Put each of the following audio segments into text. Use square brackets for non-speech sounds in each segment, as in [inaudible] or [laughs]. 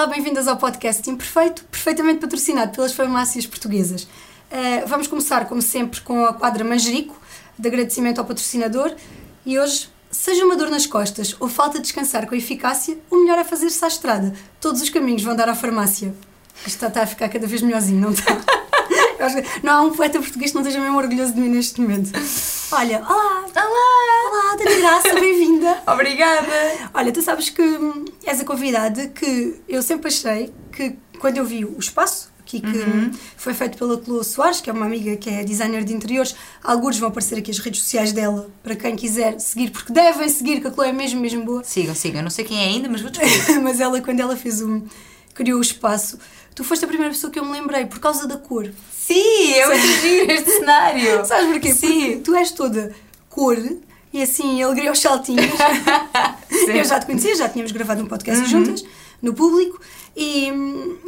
Olá, bem-vindas ao podcast Imperfeito, perfeitamente patrocinado pelas farmácias portuguesas. Uh, vamos começar, como sempre, com a quadra Manjerico, de agradecimento ao patrocinador. E hoje, seja uma dor nas costas ou falta de descansar com eficácia, o melhor é fazer-se à estrada. Todos os caminhos vão dar à farmácia. Isto está, está a ficar cada vez melhorzinho, não está? [laughs] não há um poeta português que não esteja mesmo orgulhoso de mim neste momento. Olha, olá! Olá! Olá, Dani Graça, bem-vinda! [laughs] Obrigada! Olha, tu sabes que és a convidada que eu sempre achei que quando eu vi o espaço aqui que uhum. foi feito pela Chloe Soares, que é uma amiga que é designer de interiores. Alguns vão aparecer aqui as redes sociais dela para quem quiser seguir, porque devem seguir, que a Chloe é mesmo, mesmo boa. Sigam, sigam. Não sei quem é ainda, mas vou [laughs] descobrir. mas ela, quando ela fez um. criou o espaço, tu foste a primeira pessoa que eu me lembrei por causa da cor. Sim, eu giro este cenário. [laughs] Sabes porquê? Sim. Porque tu és toda cor e assim alegria aos saltinhos. [laughs] eu já te conhecia, já tínhamos gravado um podcast uhum. juntas no público e,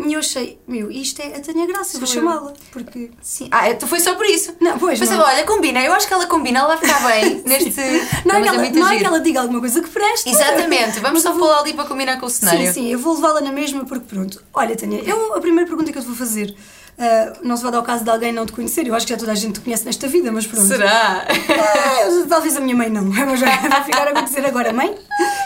e eu achei, meu, isto é a Tânia Graça, vou chamá-la. Porque. Sim. Ah, então foi só por isso. Não, pois. Pensava, não. olha, combina, eu acho que ela combina, ela vai ficar [laughs] bem neste. Não, é que, ela, não é que ela diga alguma coisa que preste. Exatamente, vamos só pô-la ali para combinar com o cenário. Sim, sim, eu vou levá-la na mesma porque pronto. Olha, Tânia, eu, a primeira pergunta que eu te vou fazer. Uh, não se vai dar o caso de alguém não te conhecer, eu acho que já toda a gente te conhece nesta vida, mas pronto. Será? Uh, talvez a minha mãe não, [laughs] mas vai ficar a acontecer agora. Mãe,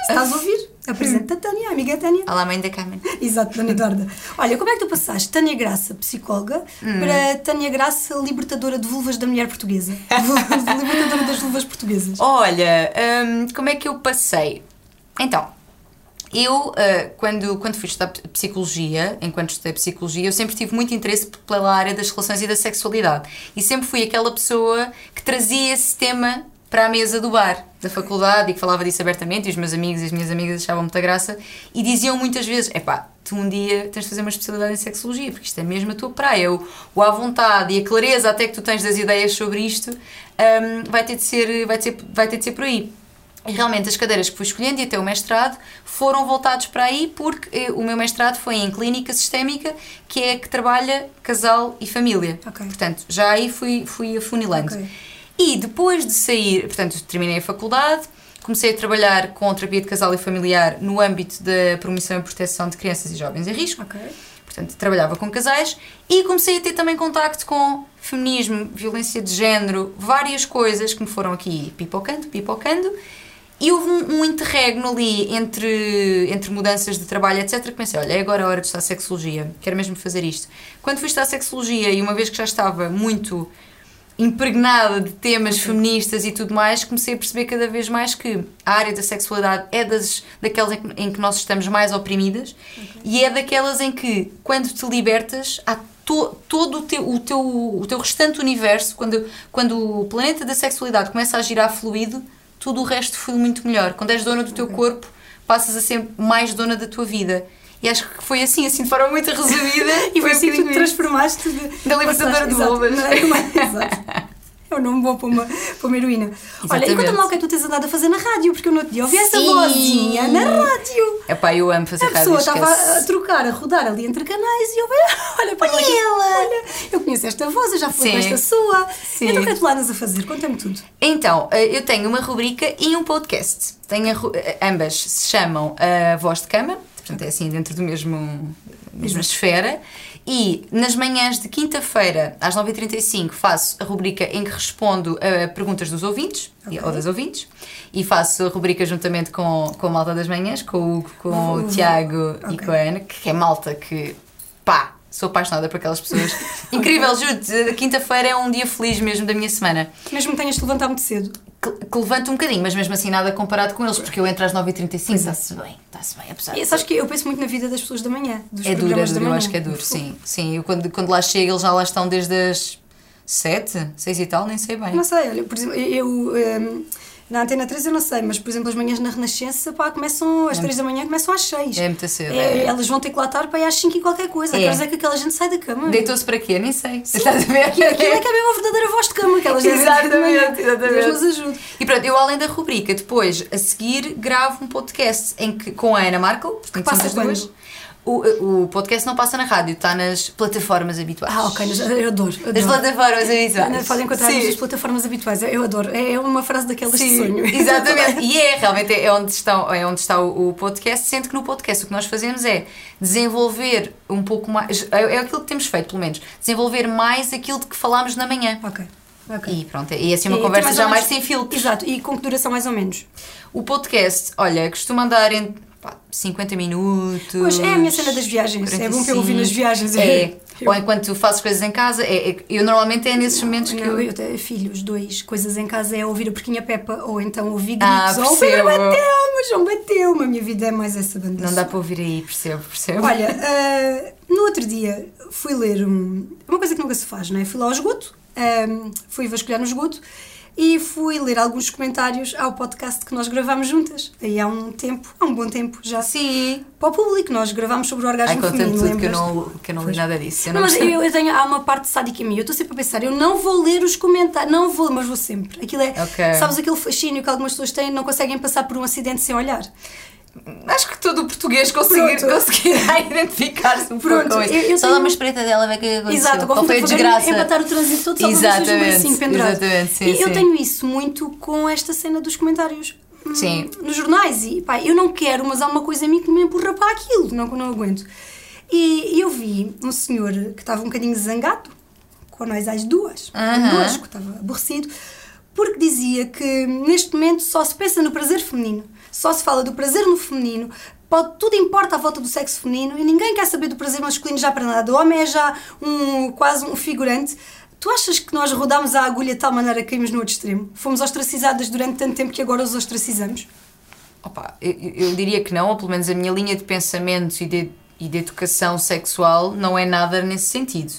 se estás a ouvir, apresenta a Tânia, a amiga Tânia. Olá, mãe da Carmen. [laughs] Exato, Tânia Eduarda. Olha, como é que tu passaste Tânia Graça, psicóloga, hum. para Tânia Graça, libertadora de vulvas da mulher portuguesa? [laughs] libertadora das vulvas portuguesas. Olha, hum, como é que eu passei? Então, eu, uh, quando, quando fui estudar psicologia, enquanto estudei psicologia, eu sempre tive muito interesse pela área das relações e da sexualidade. E sempre fui aquela pessoa que trazia esse tema para a mesa do bar da faculdade e que falava disso abertamente. E os meus amigos e as minhas amigas achavam muita graça e diziam muitas vezes: epá, tu um dia tens de fazer uma especialidade em sexologia, porque isto é mesmo a tua praia. O, o à vontade e a clareza até que tu tens das ideias sobre isto um, vai, ter de ser, vai, ter, vai ter de ser por aí. E realmente as cadeiras que fui escolhendo e até o mestrado foram voltados para aí porque eh, o meu mestrado foi em clínica sistémica, que é que trabalha casal e família. Okay. Portanto, já aí fui, fui afunilando. Okay. E depois de sair, portanto, terminei a faculdade, comecei a trabalhar com terapia de casal e familiar no âmbito da promoção e proteção de crianças e jovens em risco. Okay. Portanto, trabalhava com casais e comecei a ter também contacto com feminismo, violência de género, várias coisas que me foram aqui pipocando, pipocando e houve um, um interregno ali entre, entre mudanças de trabalho, etc. Que pensei: olha, é agora a hora de estudar sexologia, quero mesmo fazer isto. Quando fui estudar sexologia, e uma vez que já estava muito impregnada de temas okay. feministas e tudo mais, comecei a perceber cada vez mais que a área da sexualidade é das, daquelas em que, em que nós estamos mais oprimidas okay. e é daquelas em que, quando te libertas, há to, todo o teu, o, teu, o teu restante universo, quando, quando o planeta da sexualidade começa a girar fluido tudo o resto foi muito melhor. Quando és dona do teu corpo, passas a ser mais dona da tua vida. E acho que foi assim, assim de forma muito resumida. [laughs] e foi assim que tu transformaste de, da libertadora de vulvas. Exato. É um nome bom para uma, para uma heroína. Exatamente. Olha, e conta-me o que é que tu tens andado a fazer na rádio, porque eu no outro dia ouvi essa vozinha na rádio. É pá, eu amo fazer a rádio. A pessoa estava a trocar, a rodar ali entre canais e eu, [laughs] olha para ela. Olha, eu conheço esta voz, eu já falei com esta sua. Sim. Então o que é que tu andas a fazer? Conta-me tudo. Então, eh, eu tenho uma rubrica e um podcast. Tenho a, eh, ambas se chamam A Voz de Cama, portanto é assim dentro do mesmo mesma esfera e nas manhãs de quinta-feira, às 9h35, faço a rubrica em que respondo a perguntas dos ouvintes okay. ou das ouvintes. E faço a rubrica juntamente com, com a malta das manhãs, com o Hugo, com uh, o Tiago okay. e com a Ana, que é malta que, pá, sou apaixonada por aquelas pessoas. [laughs] Incrível, juro quinta-feira é um dia feliz mesmo da minha semana. Mesmo que tenhas de levantar muito cedo. Que, que levanto um bocadinho, mas mesmo assim nada comparado com eles, porque eu entro às 9h35, está-se bem, está-se bem, apesar e, sabes que eu penso muito na vida das pessoas da manhã, dos é duro, é duro, eu acho que é duro, sim. Sim, eu quando, quando lá chego, eles já lá estão desde as 7, 6 e tal, nem sei bem. Não sei, olha, por exemplo, eu... Um, na Antena 3 eu não sei, mas por exemplo as manhãs na Renascença pá, começam às é 3 da manhã começam às 6. É muito cedo. É, é. Elas vão ter que lá estar para ir às 5 e qualquer coisa. É. Quer dizer que aquela gente sai da cama. Deitou-se para quê? Nem sei. Sim. Estás a ver? Aquilo, aquilo é que é mesmo a verdadeira voz de cama que elas Exatamente, exatamente. Deus nos ajude. E pronto, eu além da rubrica, depois a seguir gravo um podcast em que, com a Ana Markel, que passa duas. O, o podcast não passa na rádio, está nas plataformas habituais. Ah, ok, eu adoro. Nas adoro. plataformas habituais. Podem encontrar nas plataformas habituais. Eu adoro. É uma frase daquelas de Sim, sonho. [laughs] exatamente. E é, realmente é onde, estão, é onde está o, o podcast, sendo que no podcast o que nós fazemos é desenvolver um pouco mais, é, é aquilo que temos feito, pelo menos, desenvolver mais aquilo de que falámos na manhã. ok. ok. E pronto, e assim uma E conversa mais já mais sem filtros. Exato, e com que duração mais ou menos? O podcast, olha, costuma andar em pá, 50 minutos. Pois é a minha cena das viagens. É bom para eu ouvir nas viagens. É. Eu- Ou enquanto fazes coisas em casa, é, é- eu normalmente é nesses momentos que eu. eu tenho filhos, dois, coisas em casa é ouvir a porquinha Peppa ou então ouvir Ah, gritos. ou o Pedro percebo. bateu, João bateu. A minha vida é mais essa banda. Não dá para ouvir aí, percebo, percebo. Olha, ah, no outro dia fui ler um- uma coisa que nunca se faz, não é? Fui lá ao esgoto, ah, fui vasculhar no esgoto e fui ler alguns comentários ao podcast que nós gravámos juntas. Aí há um tempo, há um bom tempo já. Sim. Para o público, nós gravámos sobre o orgasmo Ai, feminino, tudo que eu não, que eu não li nada disso. Eu Não, não mas eu, eu tenho, há uma parte sádica em mim. Eu estou sempre a pensar, eu não vou ler os comentários, não vou, mas vou sempre. Aquilo é, Ok. sabes, aquele fascínio que algumas pessoas têm, não conseguem passar por um acidente sem olhar. Acho que todo o português conseguir, Pronto. conseguirá [laughs] identificar-se um pouco Pronto, com isso. eu- eu Só tenho- dá uma espreita dela, vai que aconteceu. Exato, eu Qual gosto foi a de fazer desgraça? empatar o trânsito todo só para vocês Exatamente, bracinho pendurado. exatamente, sim, e eu sim. tenho isso muito com esta cena dos comentários hum, Sim. nos jornais. E pá, eu não quero, mas há uma coisa em mim que me empurra para aquilo, não, não aguento. E eu vi um senhor que estava um bocadinho zangado com nós às duas, Aham. duas, que estava aborrecido, porque dizia que neste momento só se pensa no prazer feminino, só se fala do prazer no feminino, pode, tudo importa à volta do sexo feminino e ninguém quer saber do prazer masculino já para nada. O homem é já um, quase um figurante. Tu achas que nós rodámos a agulha de tal maneira que caímos no outro extremo? Fomos ostracizadas durante tanto tempo que agora os ostracizamos? Opa, eu, eu diria que não, ou pelo menos a minha linha de pensamento e de, e de educação sexual não é nada nesse sentido.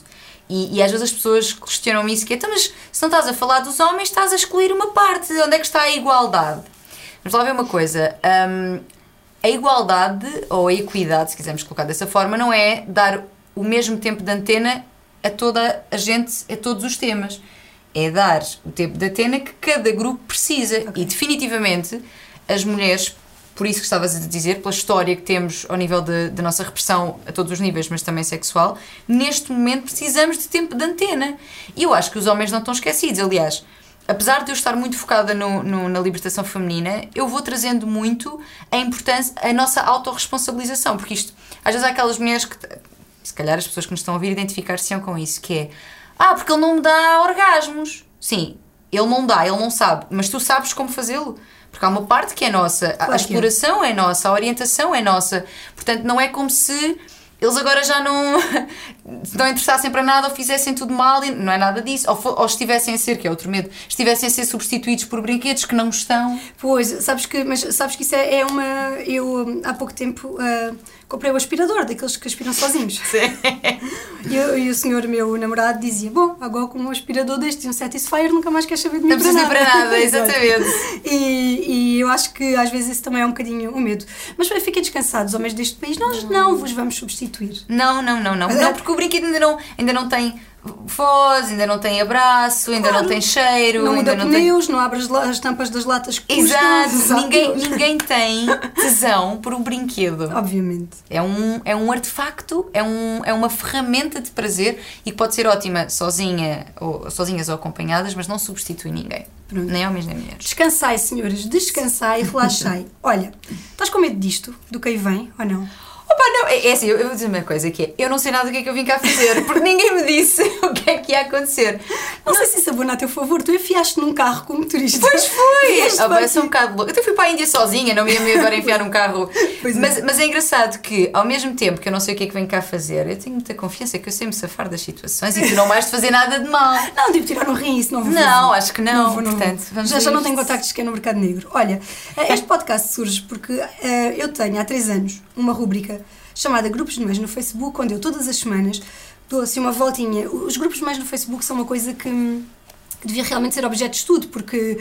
E, e às vezes as pessoas questionam-me isso, que é, então, mas se não estás a falar dos homens, estás a excluir uma parte, onde é que está a igualdade? Vamos lá ver uma coisa, hum, a igualdade, ou a equidade, se quisermos colocar dessa forma, não é dar o mesmo tempo de antena a toda a gente, a todos os temas. É dar o tempo de antena que cada grupo precisa. E definitivamente as mulheres, por isso que estavas a dizer, pela história que temos ao nível da nossa repressão a todos os níveis, mas também sexual, neste momento precisamos de tempo de antena. E eu acho que os homens não estão esquecidos. Aliás, apesar de eu estar muito focada no, no- na libertação feminina, eu vou trazendo muito a importância, a nossa autorresponsabilização, porque isto, às vezes há aquelas mulheres que, se calhar as pessoas que nos estão a ouvir identificar-se com isso, que é, ah, porque ele não me dá orgasmos. Sim, ele não dá, ele não sabe, mas tu sabes como fazê-lo. Porque há uma parte que é nossa, a- é. exploração é nossa, a orientação é nossa. Portanto, não é como se eles agora já não, não interessassem para nada ou fizessem tudo mal, e não é nada disso. Ou, ou estivessem a ser, que é outro medo, estivessem a ser substituídos por brinquedos que não estão. Pois, sabes que, mas sabes que isso é, é uma. Eu hum, há pouco tempo ah, comprei o aspirador, daqueles que aspiram sozinhos. [laughs] E, eu- e o senhor, meu namorado, dizia: Bom, agora com um aspirador deste e um Satisfyer nunca mais quer saber de mim Não precisa ir para nada, exatamente. [laughs] E, e eu acho que às vezes isso também é um bocadinho o medo. Mas bem, fiquem descansados, homens deste país, nós não vos vamos substituir. Não, não, não, não. Não, porque o brinquedo ainda não, ainda não tem voz, ainda não tem abraço, ainda Claro. não tem cheiro, Não ainda muda não tem. não abre as, tampas das latas que Exato, custam. ninguém, ninguém tem tesão por um brinquedo. Obviamente. É um, é um artefacto, é, um, é uma ferramenta de prazer e que pode ser ótima sozinha, ou, sozinhas ou acompanhadas, mas não substitui ninguém. Pronto. Nem homens nem mulheres. Descansai, senhores, descansai, relaxai. [laughs] Olha, estás com medo disto, do que aí vem, ou não? Opa, não, é, é assim, eu, eu vou dizer uma coisa que é, eu não sei nada do que é que eu vim cá fazer, [laughs] porque ninguém me disse [laughs] o que é que ia acontecer. Não sei se isso abona a teu favor, tu enfiaste num carro como motorista. Pois foi! Ah, vai ser um bocado louco. Eu até fui para a Índia sozinha, não ia me agora enfiar num carro. [laughs] Pois é. mas, mas é engraçado que, ao mesmo tempo que eu não sei o que é que venho cá fazer, eu tenho muita confiança que eu sei me safar das situações e que não vais fazer nada de mal. Não, tipo, tirar um rim, isso não vou Não, acho que não. vou, Portanto, vou. vamos já, já não tenho contactos que é no mercado negro. Olha, eh, este podcast surge porque eh, eu tenho há três anos uma rúbrica chamada Grupos de Mães no Facebook, onde eu todas as semanas dou assim uma voltinha. Os grupos de mães no Facebook são uma coisa que, que devia realmente ser objeto de estudo, porque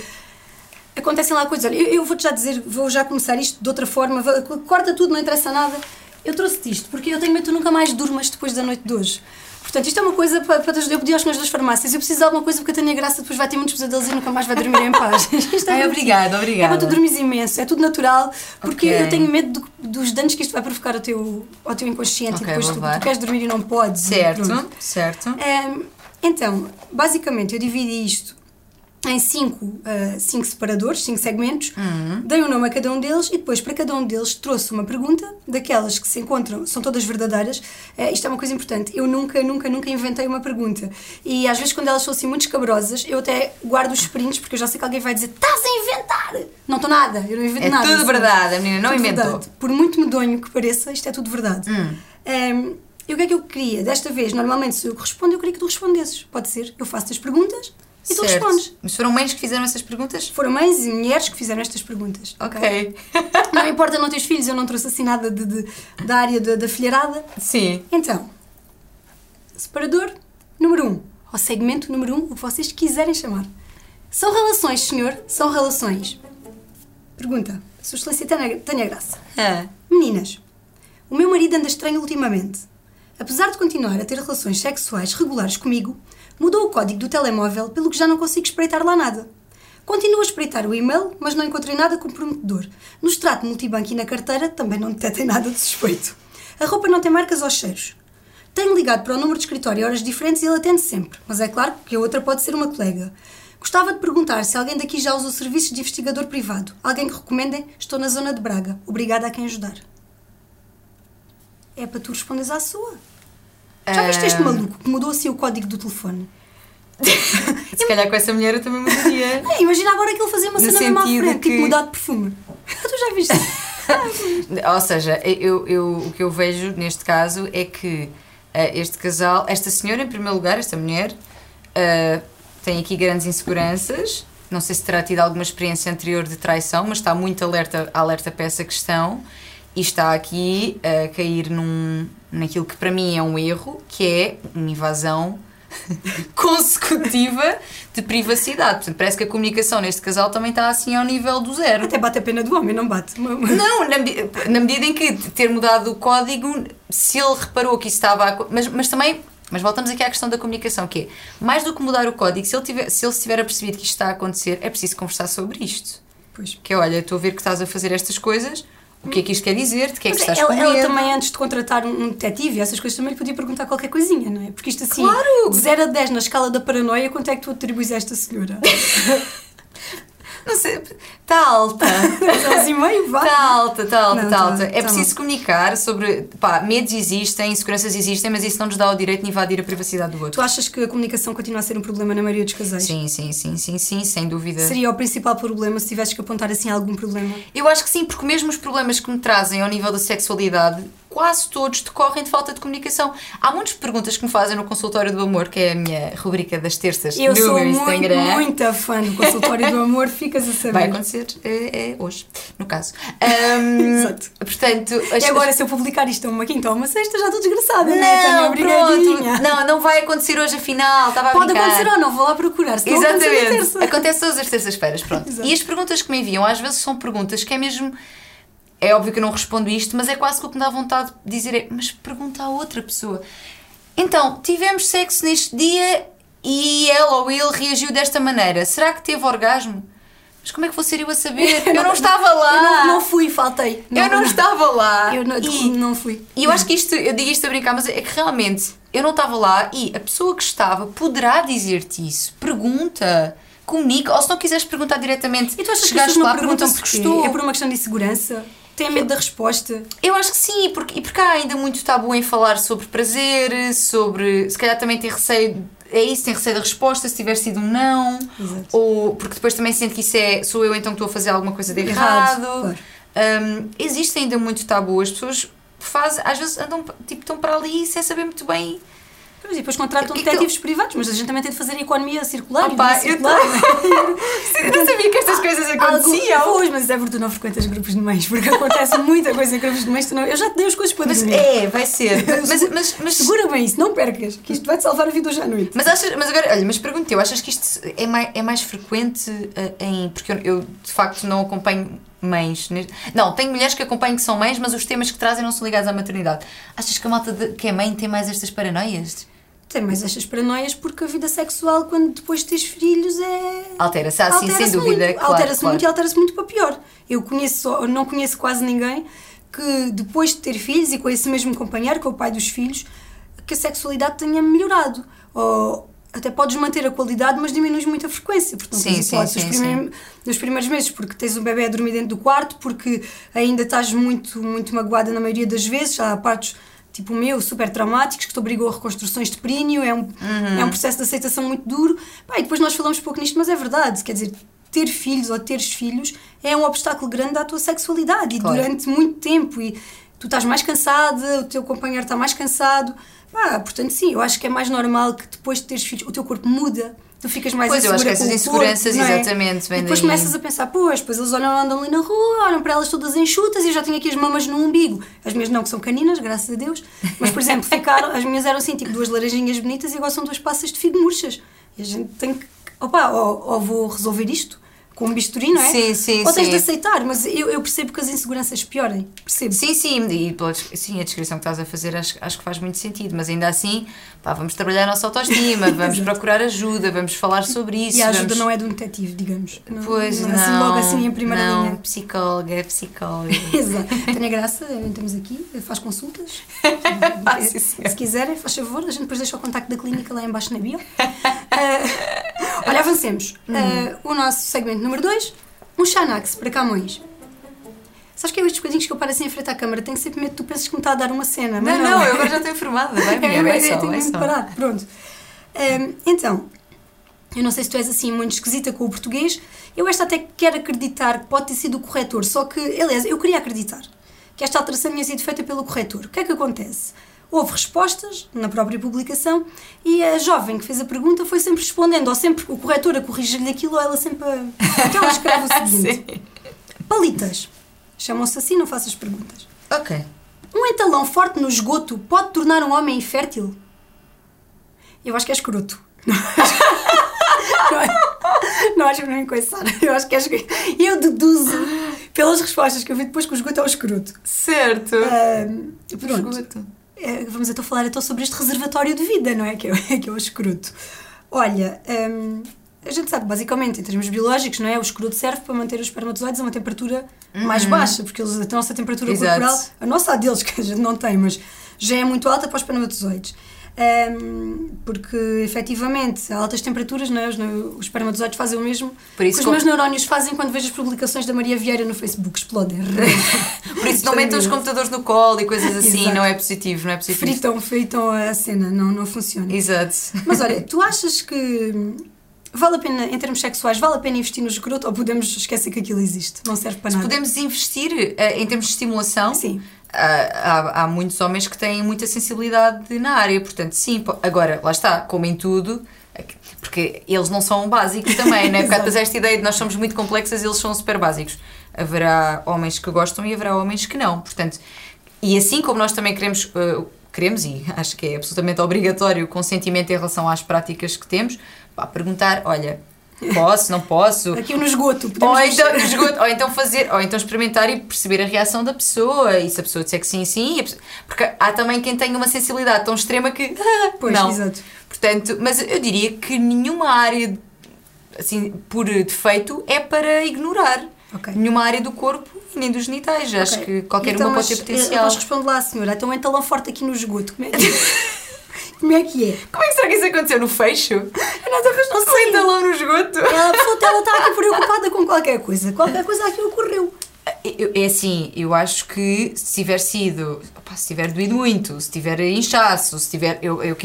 acontecem lá coisas. Olha, eu, eu vou-te já dizer, vou já começar isto de outra forma, corta tudo, não interessa nada. Eu trouxe-te isto porque eu tenho medo que tu nunca mais durmas depois da noite de hoje. Portanto, isto é uma coisa para, para eu pedir aos senhores das farmácias. Eu preciso de alguma coisa porque a Tânia Graça depois vai ter muitos pesadelos e nunca mais vai dormir em paz. [laughs] Isto Ai, muito- obrigada, obrigada. É tu dormires imenso, é tudo natural, porque Ok. eu tenho medo do- dos danos que isto vai provocar ao teu, ao teu inconsciente Ok, e depois tu, tu queres dormir e não podes. Certo, certo. Ahm, então, basicamente, eu dividi isto em cinco, ah, cinco separadores, cinco segmentos, Uhum. dei um nome a cada um deles e depois para cada um deles trouxe uma pergunta, daquelas que se encontram, são todas verdadeiras. Ah, isto é uma coisa importante, eu nunca, nunca, nunca inventei uma pergunta. E às vezes quando elas são assim muito escabrosas, eu até guardo os prints porque eu já sei que alguém vai dizer estás a inventar! Não estou nada, eu não invento É nada. tudo sabe? verdade, a menina não Tudo inventou. verdade. Por muito medonho que pareça, isto é tudo verdade. Hum. Um, e o que é que eu queria? Desta vez, normalmente, se eu que respondo, eu queria que tu respondesses. Pode ser? Eu faço-te as perguntas e tu Certo. respondes. Mas foram mães que fizeram essas perguntas? Foram mães e mulheres que fizeram estas perguntas. Ok. [laughs] Não importa não teres filhos, eu não trouxe assim nada de, de- da área da, da filharada. Sim. Então, separador número 1, um, ou segmento número 1, um, o que vocês quiserem chamar. São relações, senhor? São relações. Pergunta. Sua Excelência Tânia, Tânia Graça. Ah. Meninas, o meu marido anda estranho ultimamente. Apesar de continuar a ter relações sexuais regulares comigo, mudou o código do telemóvel pelo que já não consigo espreitar lá nada. Continuo a espreitar o e-mail, mas não encontrei nada comprometedor. No extrato multibanco e na carteira também não detetei nada de suspeito. A roupa não tem marcas aos cheiros. Tenho ligado para o número de escritório a horas diferentes e ele atende sempre, mas é claro que a outra pode ser uma colega. Gostava de perguntar se alguém daqui já usa os serviços de investigador privado. Alguém que recomendem? Estou na zona de Braga. Obrigada a quem ajudar. É para tu responderes à sua. Já viste este Ah. maluco que mudou assim o código do telefone? Se calhar com essa mulher eu também mudaria. [laughs] É, imagina agora que ele fazia uma No cena mesmo à frente, que- tipo mudar de perfume. [laughs] tu já viste? [laughs] Ou seja, eu, eu- o que eu vejo neste caso é que eh, este casal, esta senhora em primeiro lugar, esta mulher, eh, tem aqui grandes inseguranças. Não sei se terá tido alguma experiência anterior de traição, mas está muito alerta, alerta para essa questão e está aqui a cair num, naquilo que para mim é um erro, que é uma invasão [laughs] consecutiva de privacidade. Portanto, parece que a comunicação neste casal também está assim ao nível do zero. Até bate a pena do homem, não bate. Não, na, na medida em que ter mudado o código, se ele reparou que isso estava a. Mas, mas também. Mas voltamos aqui à questão da comunicação, que é mais do que mudar o código, se ele, tiver, se ele se tiver apercebido que isto está a acontecer, é preciso conversar sobre isto. Pois. Que é, olha, estou a ver que estás a fazer estas coisas, o que é que isto quer dizer, de que é que estás ela, com ela também, antes de contratar um, detetive e essas coisas, também lhe podia perguntar qualquer coisinha, não é? Porque isto assim, Claro! de 0 a 10 na escala da paranoia, quanto é que tu atribuis a esta senhora? [laughs] Não sei, está alta. 11 e meio, vá. Está alta, está alta, está tá- alta. É tá preciso mal. comunicar sobre. Pá, medos existem, inseguranças existem, mas isso não nos dá o direito de invadir a privacidade do outro. Tu achas que a comunicação continua a ser um problema na maioria dos casais? Sim, sim, sim, sim, sim, sem dúvida. Seria o principal problema se tivesses que apontar assim algum problema? Eu acho que sim, porque mesmo os problemas que me trazem ao nível da sexualidade, quase todos decorrem de falta de comunicação. Há muitas perguntas que me fazem no consultório do amor, que é a minha rubrica das terças Eu no sou meu muito, Instagram. muita fã do consultório do amor, ficas a saber. Vai acontecer é, é hoje, no caso. Ahm, [laughs] Exato. Portanto, as, E agora, se eu publicar isto a uma quinta ou uma sexta, já estou desgraçada, não, é? não, Tenho pronto. Não, não vai acontecer hoje afinal. Estava a Pode brincar. acontecer ou não, vou lá procurar. Se na Exatamente. Acontece todas as terças-feiras, pronto. Exato. E as perguntas que me enviam às vezes são perguntas que é mesmo. É óbvio que eu não respondo isto, mas é quase que o que me dá vontade de dizer é: mas pergunta à outra pessoa. Então, tivemos sexo neste dia e ela ou ele reagiu desta maneira. Será que teve orgasmo? Mas como é que vou ser eu a saber? [laughs] Eu não estava lá. Eu não, não fui, faltei. Eu não estava lá. Eu não, E- não fui. e eu acho que isto, eu digo isto a brincar, mas é que realmente eu não estava lá e a pessoa que estava poderá dizer-te isso. Pergunta, comunica, ou se não quiseres perguntar diretamente, E tu achas que as chegaste pessoas não lá, perguntam porquê? estou. É por uma questão de insegurança? Têm medo da resposta? Eu acho que sim, porque, e porque há ainda muito tabu em falar sobre prazer, sobre. Se calhar também tem receio. É isso, tem receio da resposta, se tiver sido um não. Exato. Ou porque depois também sente que isso é. Sou eu então que estou a fazer alguma coisa de Errado, errado. claro. Hum, existe ainda muito tabu. As pessoas fazem. Às vezes andam. Tipo, estão para ali sem saber muito bem. Pois, e depois contratam Que- que- detetives privados, mas a gente também tem de fazer a economia circular. Opa, eu circular. [laughs] Eu não sabia que estas coisas aconteciam. Pois, mas é porque tu não frequentas grupos de mães, porque acontece muita coisa em grupos de mães. Não... Eu já te dei as coisas para Mas dormir. é, vai ser. [laughs] Mas, mas, mas, Segura bem isso, não percas, que isto vai-te salvar a vida hoje à noite. Mas, achas, mas agora, olha, mas pergunto eu, achas que isto é mais, é mais frequente eh, em. Porque eu, eu, de facto não acompanho mães. Não, tenho mulheres que acompanho que são mães, mas os temas que trazem não são ligados à maternidade. Achas que a malta de- que é mãe tem mais estas paranoias? Tem mais estas paranoias porque a vida sexual, quando depois de teres filhos, é. Altera-se, ah, sim, sem dúvida. Claro, altera-se claro. muito e altera-se muito para pior. Eu conheço, não conheço quase ninguém que depois de ter filhos e com esse mesmo companheiro, que é o pai dos filhos, que a sexualidade tenha melhorado. Ou até podes manter a qualidade, mas diminuis muito a frequência. Porque não Sim, tens sim, sim, primeiros, dos primeiros meses, porque tens o bebê a dormir dentro do quarto, porque ainda estás muito, muito magoada na maioria das vezes. Há partes tipo o meu, super traumáticos, que te obrigou a reconstruções de períneo, é um, Uhum. é um processo de aceitação muito duro. Pá, e depois nós falamos pouco nisto, mas é verdade, quer dizer, ter filhos ou teres filhos é um obstáculo grande à tua sexualidade e Claro. durante muito tempo e tu estás mais cansada, o teu companheiro está mais cansado. Pá, portanto, sim, eu acho que é mais normal que depois de teres filhos o teu corpo muda. Tu ficas mais Pois, eu acho que insegura essas corpo, inseguranças, não é? exatamente, E depois daí. começas a pensar, pois, depois eles olham, andam ali na rua, olham para elas todas enxutas e eu já tenho aqui as mamas no umbigo. As minhas não, que são caninas, graças a Deus. Mas, por exemplo, ficaram, as minhas eram assim, tipo duas laranjinhas bonitas e agora são duas passas de figo murchas. E a gente tem que, opa, ou, ou vou resolver isto com um bisturi, não é? Sim, sim, Ou tens sim. de aceitar, mas eu, eu percebo que as inseguranças piorem, percebo. Sim, sim, e sim, a descrição que estás a fazer acho, acho que faz muito sentido, mas ainda assim, pá, vamos trabalhar a nossa autoestima, [laughs] vamos procurar ajuda, vamos falar sobre isso. E a ajuda vamos... não é de um detetive, digamos. Não, Pois não, não, é assim logo assim em primeira não, linha. psicóloga, é psicóloga. [laughs] Exato. Tenha graça, temos aqui, faz consultas. [laughs] Ah, sim. Se quiserem, faz favor, a gente depois deixa o contacto da clínica lá embaixo na bio. Ah, olha, avancemos. Hum. Ah, o nosso segmento número 2, um Xanax para Camões. Sabes que é estes bocadinhos que eu paro assim em frente à câmara? Tenho sempre medo que tu penses que me está a dar uma cena. mas Não, não, eu agora já estou informada, vai, [laughs] é, é, vai é, só, tenho vai só. parar. Pronto. Ahm, então, eu não sei se tu és assim muito esquisita com o português. Eu esta até quero acreditar que pode ter sido o corretor, só que, aliás, eu queria acreditar que esta alteração tinha sido feita pelo corretor. O que é que acontece? Houve respostas na própria publicação e a jovem que fez a pergunta foi sempre respondendo, ou sempre o corretor a corrigir-lhe aquilo, ou ela sempre a... Então ela escreve o [laughs] seguinte. Palitas. Chamam-se assim, não faças perguntas. Ok. Um entalão forte no esgoto pode tornar um homem infértil? Eu acho que é escroto. [laughs] Não, acho- não acho que não é coisa, Sara. Eu acho que é escroto. Eu deduzo pelas respostas que eu vi depois que o esgoto é o escroto. Certo. Ahm, pronto. Esgoto. É, vamos então falar então sobre este reservatório de vida, não é? Que é, [laughs] que é o escroto. Olha, hum, a gente sabe basicamente, em termos biológicos, não é? O escroto serve para manter os espermatozoides a uma temperatura mais baixa, porque eles, a nossa temperatura Uhum. Exato. corporal, a nossa a deles, [laughs] que a gente não tem, mas já é muito alta para os espermatozoides. Hum, porque efetivamente a altas temperaturas não é? os, os espermatozoides fazem o mesmo Por isso que os meus neurónios fazem quando vejo as publicações da Maria Vieira no Facebook explodem [laughs] Por isso não metam os computadores no colo e coisas assim, Exato. não é positivo, não é positivo. fritam, fritam a cena, não, não funciona Exato. Mas olha, tu achas que vale a pena, em termos sexuais, vale a pena investir no escroto ou podemos esquecer que aquilo existe? Não serve para nada. Podemos investir eh, em termos de estimulação. Sim. Há, há muitos homens que têm muita sensibilidade na área, portanto, sim. Agora, lá está, como em tudo, é que- porque eles não são básicos também, não é? [laughs] Porque depois esta ideia de nós somos muito complexas e eles são super básicos. Haverá homens que gostam e haverá homens que não, portanto. E assim como nós também queremos. eh, queremos, e acho que é absolutamente obrigatório o consentimento em relação às práticas que temos, pá, perguntar: olha, posso, não posso? Aqui no esgoto. Ou então, esgoto, ou então fazer, ou então experimentar e perceber a reação da pessoa. E se a pessoa disser que sim, sim. pessoa- Porque há também quem tenha uma sensibilidade tão extrema que. ah, [laughs] Pois, não. exato. Portanto, mas eu diria que nenhuma área, assim, por defeito, é para ignorar. Ok. Nenhuma área do corpo e nem dos genitais. Acho Ok. que qualquer Então, uma pode ter eh, potencial. Mas responde lá, senhora. Então, um entalão forte aqui no esgoto. Como é que, [laughs] como é, que é? Como é que será que isso aconteceu no fecho? Mas não Com sei. entalão no esgoto? A pessoa ela está aqui preocupada com qualquer coisa. Qualquer coisa aqui ocorreu. Eu- É assim, eu acho que se tiver sido, opá, se tiver doído muito, se tiver inchaço, se tiver. Eu, eu,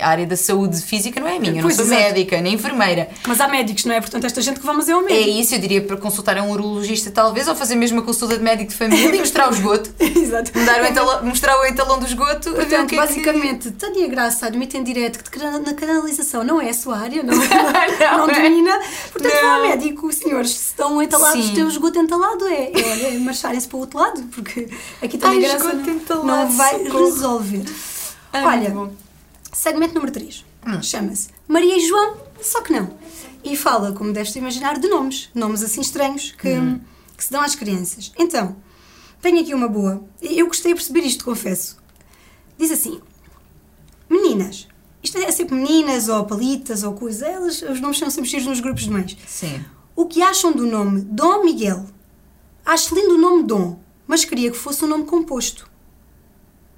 a área da saúde física não é minha, eu não sou exato. médica, nem enfermeira. Mas há médicos, não é? Portanto, esta gente que vamos é ao É médico. isso, eu diria para consultar a um urologista talvez, ou fazer mesmo uma consulta de médico de família e mostrar o esgoto. [laughs] Exato. O entalão- mostrar o entalão do esgoto a ver o Portanto, que é que- basicamente, Tânia Graça admite em direto que na canalização não é a sua área, não, [laughs] não, Não é. domina. Portanto, vão ao Não. médico, senhores, se estão entalados, Sim. o esgoto entalado, é, é, é marcharem-se para o outro lado, porque aqui Tânia Ai, Graça esgoto não, não vai socorro. resolver. Ai, olha, muito bom. segmento número 3, Hum. chama-se Maria e João, só que não. E fala, como deves imaginar, de nomes, nomes assim estranhos que, Hum. que se dão às crianças. Então, tenho aqui uma boa, eu gostei de perceber isto, confesso. Diz assim: Meninas, Isto é sempre meninas ou palitas ou coisa. Elas, os nomes são sempre giros nos grupos de mães. Sim. O que acham do nome Dom Miguel? Acho lindo o nome Dom, mas queria que fosse um nome composto.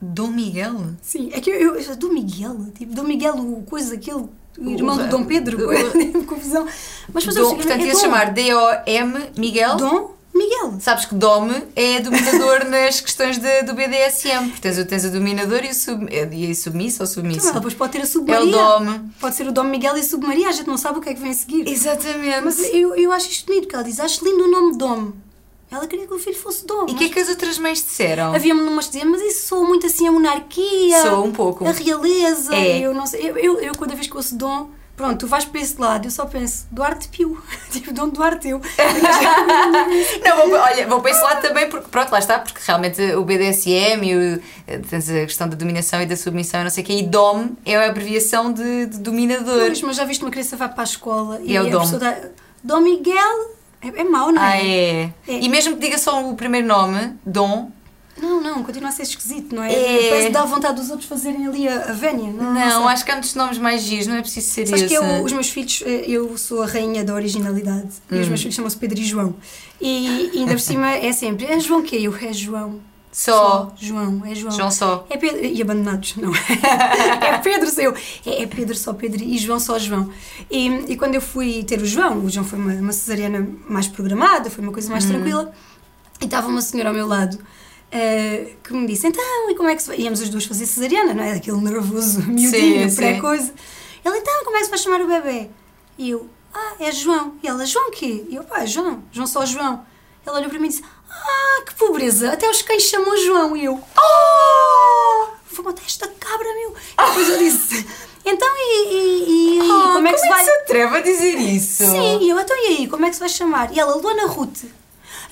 Dom Miguel? Sim, é que eu, eu Dom Miguel, tipo, Dom Miguel, o coisa, aquele o irmão do Dom Pedro, o- [laughs] confusão. Mas Dom, portanto, é ia chamar D-O-M Miguel. Dom Miguel. Sabes que Dom é dominador [laughs] nas questões de- do BDSM. Tens, o- tens o dominador e o sub, e a submisso ou submisso. Então, depois pode ter a É o Submaria. Dom. Pode ser o Dom Miguel e a Submaria, a gente não sabe o que é que vem a seguir. Exatamente. Mas eu, eu acho isto bonito, porque ela diz, acho lindo o nome Dom. Ela queria que o filho fosse Dom. E o que é que as outras mães disseram? Havia umas que diziam, mas isso soa muito assim a monarquia. Soa um pouco. A realeza. É. Eu não sei. Eu, eu, eu, cada vez que ouço Dom, pronto, tu vais para esse lado, eu só penso, Duarte Pio. [laughs] tipo, Dom Duarte eu. [laughs] Não, vou, olha, vou para esse lado também, porque pronto, lá está, porque realmente o BDSM e o, tens a questão da dominação e da submissão e não sei o quê, e DOM é a abreviação de, de dominador. Pois, mas já viste uma criança vai para a escola E é o a Dom. pessoa dá, Dom Miguel. É, é mau, não Ah, é? é. É. E mesmo que diga só o primeiro nome, Dom, Não, não, continua a ser esquisito, não é? É. Parece que dá vontade dos outros fazerem ali a, a vénia. Não, não, sei. acho que há muitos nomes mais giros, não é preciso ser Sabes esse. que eu, os meus filhos, eh, eu sou a rainha da originalidade e Hum. os meus filhos chamam-se Pedro e João. E, e ainda por cima é sempre, é João quê? Eu, é João. Só. João, é João. João só. É Pedro, e abandonados, não. é [laughs] Pedro seu. É, é Pedro só Pedro e João só João. E, e quando eu fui ter o João, o João foi uma, uma cesariana mais programada, foi uma coisa mais tranquila, e estava uma senhora ao meu lado. eh, que me disse, então, e como é que se vai? Íamos as duas fazer cesariana, não é? Aquele nervoso, [laughs] miudinho, pré-coisa. Ela, então, como é que se vai chamar o bebê? E eu, ah, é João. E ela, João quê? E eu, pá, é João, João só João. Ela olhou para mim e disse, ah, que pobreza, até os cães chamam João. E eu, oh, vou matar esta cabra, meu. E depois eu disse, [laughs] então, e, e, e aí, Ah, como é que se vai... se atreve a dizer isso? Sim, e eu, então e aí, como é que se vai chamar? E ela, Luana Ruth.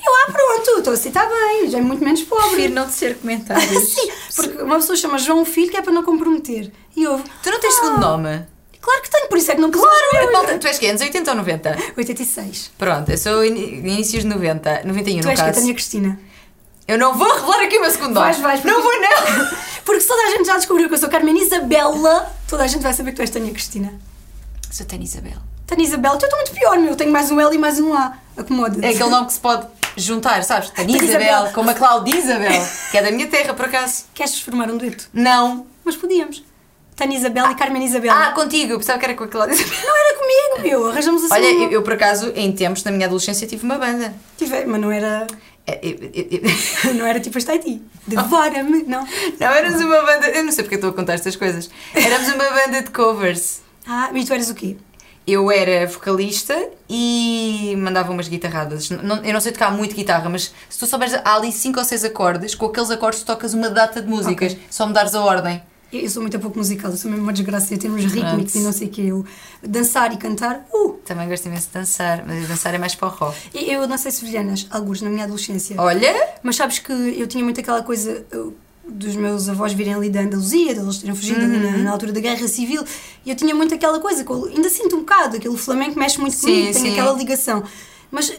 Eu, ah, pronto, estou assim, está bem, já é muito menos pobre. Prefiro não tecer comentários. [laughs] Sim, porque uma pessoa chama João Filho que é para não comprometer. E eu, Tu não tens ah, segundo nome? Claro que tenho, por isso é que não Claro, claro, malta, tu és que anos 80 ou 90? 86. Pronto, eu sou in- inícios de 90, 91 Tu no és que a caso. Tânia Cristina. Eu não vou revelar aqui o meu segundo. Vais, vais, Não vou, não. [laughs] Porque se toda a gente já descobriu que eu sou Carmen Isabela, toda a gente vai saber que tu és Tânia Cristina. Sou Tânia Isabel. Tânia Isabela, tu estou muito pior, meu. Tenho mais um L e mais um A. Acomoda. É aquele nome que se pode juntar, sabes? Tânia Isabel, Isabel. com uma Claudia Isabel, que é da minha terra, por acaso. Queres formar um dueto? Não. Mas podíamos. Tânia Isabel e Carmen Isabel. Ah, contigo, eu pensava que era com a Claudia Isabel. Não era comigo, meu. Arranjamos assim. Olha, eu, eu, por acaso, em tempos, na minha adolescência, tive uma banda. Tive- mas não era. É, [laughs] Não era tipo as Taiti. Devora-me. Não. Não, éramos uma banda. Eu não sei porque estou a contar estas coisas. Éramos uma banda de covers. Ah, e tu eras o quê? Eu era vocalista e mandava umas guitarradas. Não- eu não sei tocar muito guitarra, mas se tu souberes, há ali 5 ou 6 acordes, com aqueles acordes tu tocas uma data de músicas, Ok. só me dares a ordem. Eu eu sou muito pouco musical, eu sou mesmo uma desgraça em termos rítmicos e não sei o quê. Eu dançar e cantar, uh! Também gosto imenso de dançar, mas dançar é mais para o rock. E Eu dancei sevilhanas, alguns na minha adolescência. Olha, Mas sabes que eu tinha muito aquela coisa uh, dos meus avós virem ali da Andaluzia, deles terem fugido Uhum. na, na altura da Guerra Civil, e eu tinha muito aquela coisa, que eu ainda sinto um bocado, aquele flamenco mexe muito Sim, comigo, sim. aquela ligação. Mas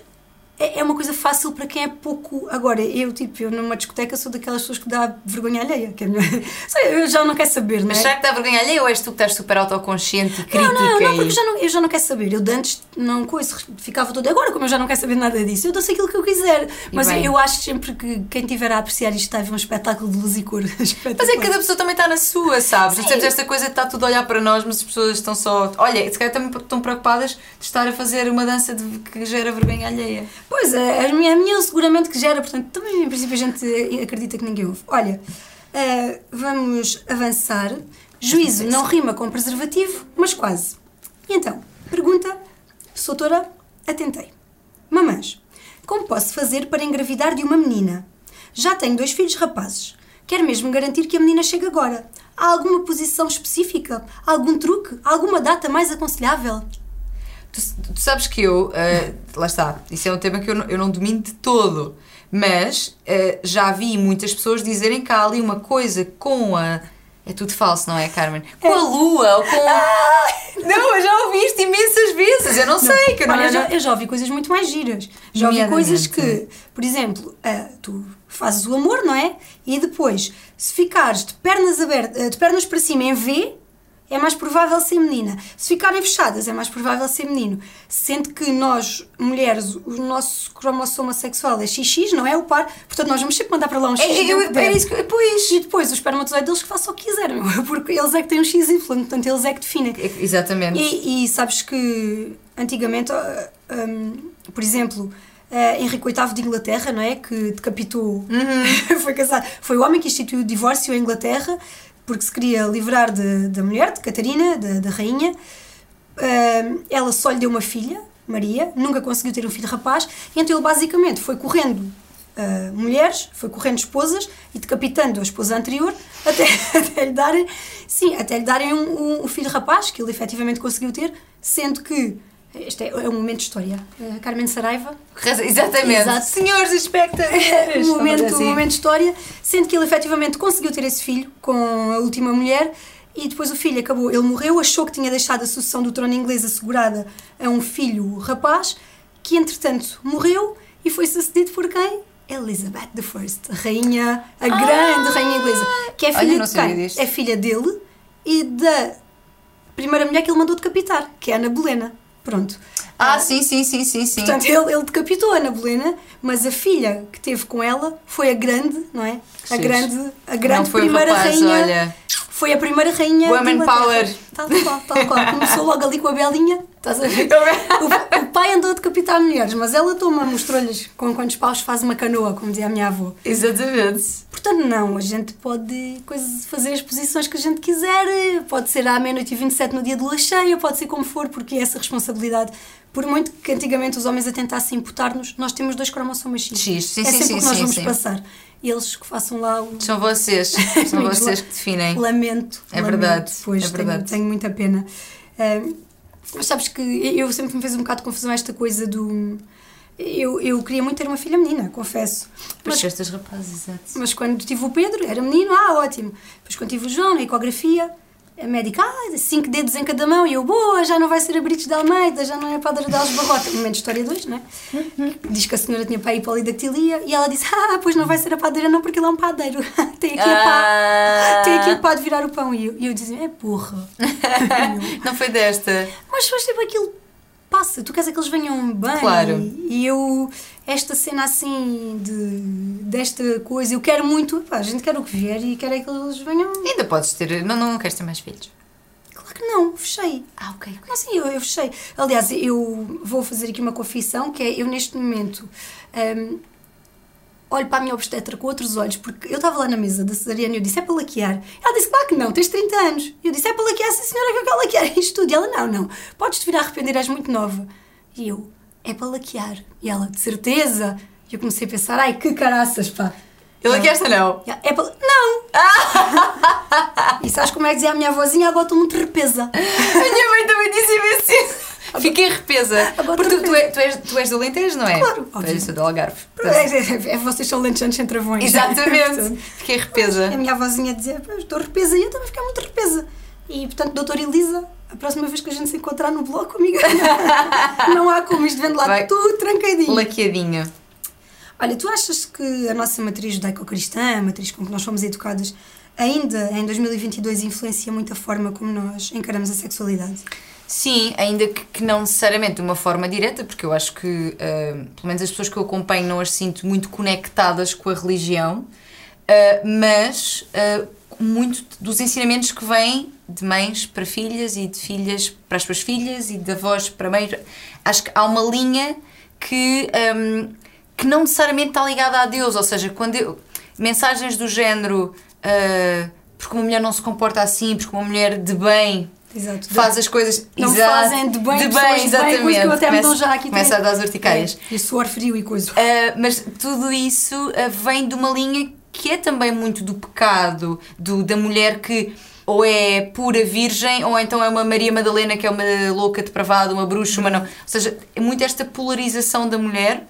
é, é uma coisa fácil para quem é pouco. Agora, eu, tipo, eu numa discoteca sou daquelas pessoas que dá vergonha alheia, que é [laughs] eu já não quero saber, não é? mas será que dá vergonha alheia ou és tu que estás super autoconsciente e crítica? Não, não, não, e- porque já não, eu já não quero saber. Eu de antes não coisa, ficava toda. Agora, como eu já não quero saber nada disso, eu dou aquilo que eu quiser. Mas bem. eu acho sempre que quem estiver a apreciar isto está a ver um espetáculo de luz e cor. [laughs] Mas é que cada pessoa também está na sua, sabes? Sim. temos esta coisa de estar tudo a olhar para nós, mas as pessoas estão só. Olha, se calhar também estão preocupadas de estar a fazer uma dança de... que gera vergonha alheia. Pois é, a minha, a minha seguramente que gera, portanto, também em princípio a gente acredita que ninguém ouve. Olha, eh, vamos avançar. Juízo não rima com preservativo, mas quase. E então, pergunta, doutora, atentei. Mamães, como posso fazer para engravidar de uma menina? Já tenho dois filhos rapazes. Quero mesmo garantir que a menina chegue agora. Há alguma posição específica? Algum truque? Alguma data mais aconselhável? Tu, tu sabes que eu, eh, lá está, isso é um tema que eu não, eu não domino de todo, mas eh, já vi muitas pessoas dizerem que há ali uma coisa com a. É tudo falso, não é, Carmen? Com a lua ou com. Não, eu já ouvi isto imensas vezes, eu não, sei, que eu não Olha, eu eu já, não- eu já ouvi coisas muito mais giras. Já ouvi coisas que, por exemplo, ah, tu fazes o amor, não é? E depois, se ficares de pernas, abertas, de pernas para cima em V, é mais provável ser menina. Se ficarem fechadas, é mais provável ser menino. Sendo que nós, mulheres, o nosso cromossoma sexual é XX, não é o par, portanto nós vamos sempre mandar para lá um X. É, eu, é isso que. Pois. E depois o espermatozoide deles que façam o que quiserem, porque eles é que têm um XY, portanto eles é que definem. Exatamente. E, e sabes que antigamente, hum, por exemplo, ah, Henrique VIII de Inglaterra, não é? Que decapitou, [laughs] foi casado, foi o homem que instituiu o divórcio em Inglaterra porque se queria livrar da mulher, de Catarina, da, rainha. Ah, ela só lhe deu uma filha, Maria, nunca conseguiu ter um filho rapaz, então ele basicamente foi correndo ah, mulheres, foi correndo esposas e decapitando a esposa anterior [laughs] até, até lhe darem, sim, até lhe darem um, um- um filho rapaz, que ele efetivamente conseguiu ter, sendo que, este é, é um momento de história, Ah, Carmen Saraiva, Exatamente. Exato. Senhores [laughs] espectadores. um momento, assim. um momento de história, sendo que ele efetivamente conseguiu ter esse filho com a última mulher e depois o filho acabou, ele morreu, achou que tinha deixado a sucessão do trono inglês assegurada a um filho rapaz, que entretanto morreu e foi sucedido por quem? Elizabeth I, a rainha, a grande rainha inglesa, que é filha de quem? disto. É filha dele e da primeira mulher que ele mandou decapitar, que é a Ana Bolena. Pronto. Ah, sim, sim, sim, sim, sim. Portanto, ele, ele decapitou a Ana Bolena, mas a filha que teve com ela foi a grande, não é? A grande, a grande primeira rapaz, rainha. olha. Foi a primeira rainha. Woman power. Tal qual, tal qual. [laughs] Começou logo ali com a belinha. Estás a [laughs] ver? O, o pai andou a decapitar mulheres, mas ela toma, mostrou-lhes com quantos paus faz uma canoa, como dizia a minha avó. Exatamente. Portanto, não, a gente pode coisas, fazer as posições que a gente quiser, pode ser à meia-noite e 27 no dia de lua cheia, pode ser como for, porque é essa responsabilidade. Por muito que antigamente os homens a tentassem imputar-nos, nós temos dois cromossomas X. X, sim, é sim, sempre sim, o que nós sim, vamos sim. passar. Eles que façam lá o. São vocês. [laughs] São vocês que definem. Lamento. É lamento, verdade, Pois, é tenho- verdade. Tenho, muita pena. Ahm, mas sabes que eu sempre me fez um bocado de confusão esta coisa do. Eu, eu queria muito ter uma filha menina, confesso. Mas estas rapazes, exato. mas quando tive o Pedro, era menino, ah, ótimo. Depois quando tive o João, na ecografia, a médica, ah, cinco dedos em cada mão, e eu, boa, já não vai ser a Brites de Almeida, já não é Padre de Alves Barrota. Momento de história 2, não é? Diz que a senhora tinha para aí polidactilia, e ela disse, ah, pois não vai ser a padeira não, porque ele é um padeiro. [laughs] tem aqui a pá. Ah. Tem aqui o pá de virar o pão. E eu, e eu dizia, é porra. [laughs] Não foi desta. Mas faz tipo aquilo passa, tu queres é que eles venham bem. Claro. E eu, esta cena assim, de, desta coisa, eu quero muito, pá, a gente quer o que vier e quer é que eles venham. Ainda podes ter. Não, não queres ter mais filhos. Claro que não, fechei. Ah, ok. Não, sim, eu, eu fechei. Aliás, eu vou fazer aqui uma confissão, que é, eu neste momento hum, olho para a minha obstetra com outros olhos, porque eu estava lá na mesa da cesariana e eu disse, é para laquear. Ela disse, claro que não, tens 30 anos. E eu disse, é para laquear, sim senhora, que eu quero laquear isto tudo. E ela, não, não, podes-te vir a arrepender, és muito nova. E eu, é para laquear. E ela, de certeza. E eu comecei a pensar, ai, que caraças, pá. Ele aqui esta não. É para... Não! [laughs] e sabes como é que dizia a minha avózinha? Agora estou muito repesa. A minha mãe também disse-me assim. Fiquei repesa. Porque tu, tu, és, tu, és, do Alentejo, não é? Claro, óbvio. és do Algarve. É, é, é, vocês são lentejantes sem travões. Exatamente. [laughs] Fiquei repesa. A minha avózinha dizia, "Pá, estou repesa e eu também fiquei muito repesa. E portanto, doutora Elisa, a próxima vez que a gente se encontrar no bloco, amiga, [laughs] não há como isto vendo lá Vai. tudo trancadinho. Laqueadinho. Olha, tu achas que a nossa matriz judaico-cristã, a matriz com que nós fomos educadas, ainda em 2022 influencia muito a forma como nós encaramos a sexualidade? Sim, ainda que, que não necessariamente de uma forma direta, porque eu acho que, ah, pelo menos as pessoas que eu acompanho, não as sinto muito conectadas com a religião, ah, mas ah, muito dos ensinamentos que vêm de mães para filhas e de filhas para as suas filhas e de avós para mães. Acho que há uma linha que, ah, que não necessariamente está ligada a Deus, ou seja, quando eu, mensagens do género. porque uma mulher não se comporta assim, porque uma mulher de bem Exato. faz as coisas Não exato, fazem de bem de bem, bem, exatamente. coisa que eu até me começa, já aqui começa a dar as urticárias. É, e suor frio e coisa. Ah, mas tudo isso ah, vem de uma linha que é também muito do pecado, do, da mulher que ou é pura virgem, ou então é uma Maria Madalena que é uma louca depravada, uma bruxa, uma não. Ou seja, é muito esta polarização da mulher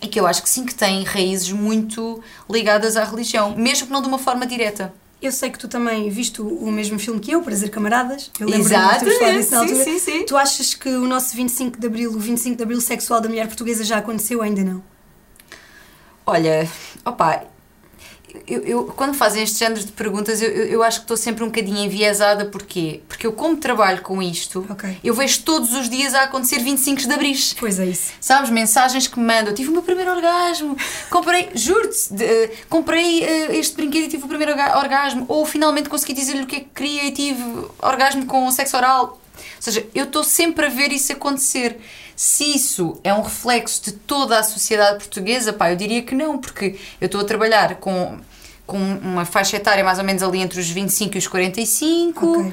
e que eu acho que sim que tem raízes muito ligadas à religião, mesmo que não de uma forma direta. Eu sei que tu também viste o, o mesmo filme que eu, Prazer Camaradas. Eu Exatamente, termos falado disso na sim, altura. sim, sim. Tu achas que o nosso 25 de Abril, o 25 de Abril sexual da mulher portuguesa já aconteceu ainda não? Olha, opa, eu, eu- quando fazem este género de perguntas, eu, eu, acho que estou sempre um bocadinho enviesada. Porquê? Porque eu, como trabalho com isto, Ok. eu vejo todos os dias a acontecer 25 de abril. Pois é isso. Sabes, mensagens que me mandam, tive o meu primeiro orgasmo, comprei, juro-te, eh, comprei eh, este brinquedo e tive o primeiro orga- orgasmo, ou finalmente consegui dizer-lhe o que é que queria e tive orgasmo com sexo oral. Ou seja, eu estou sempre a ver isso acontecer. Se isso é um reflexo de toda a sociedade portuguesa, pá, eu diria que não, porque eu estou a trabalhar com, com uma faixa etária mais ou menos ali entre os 25 e os 45, Ok. hum,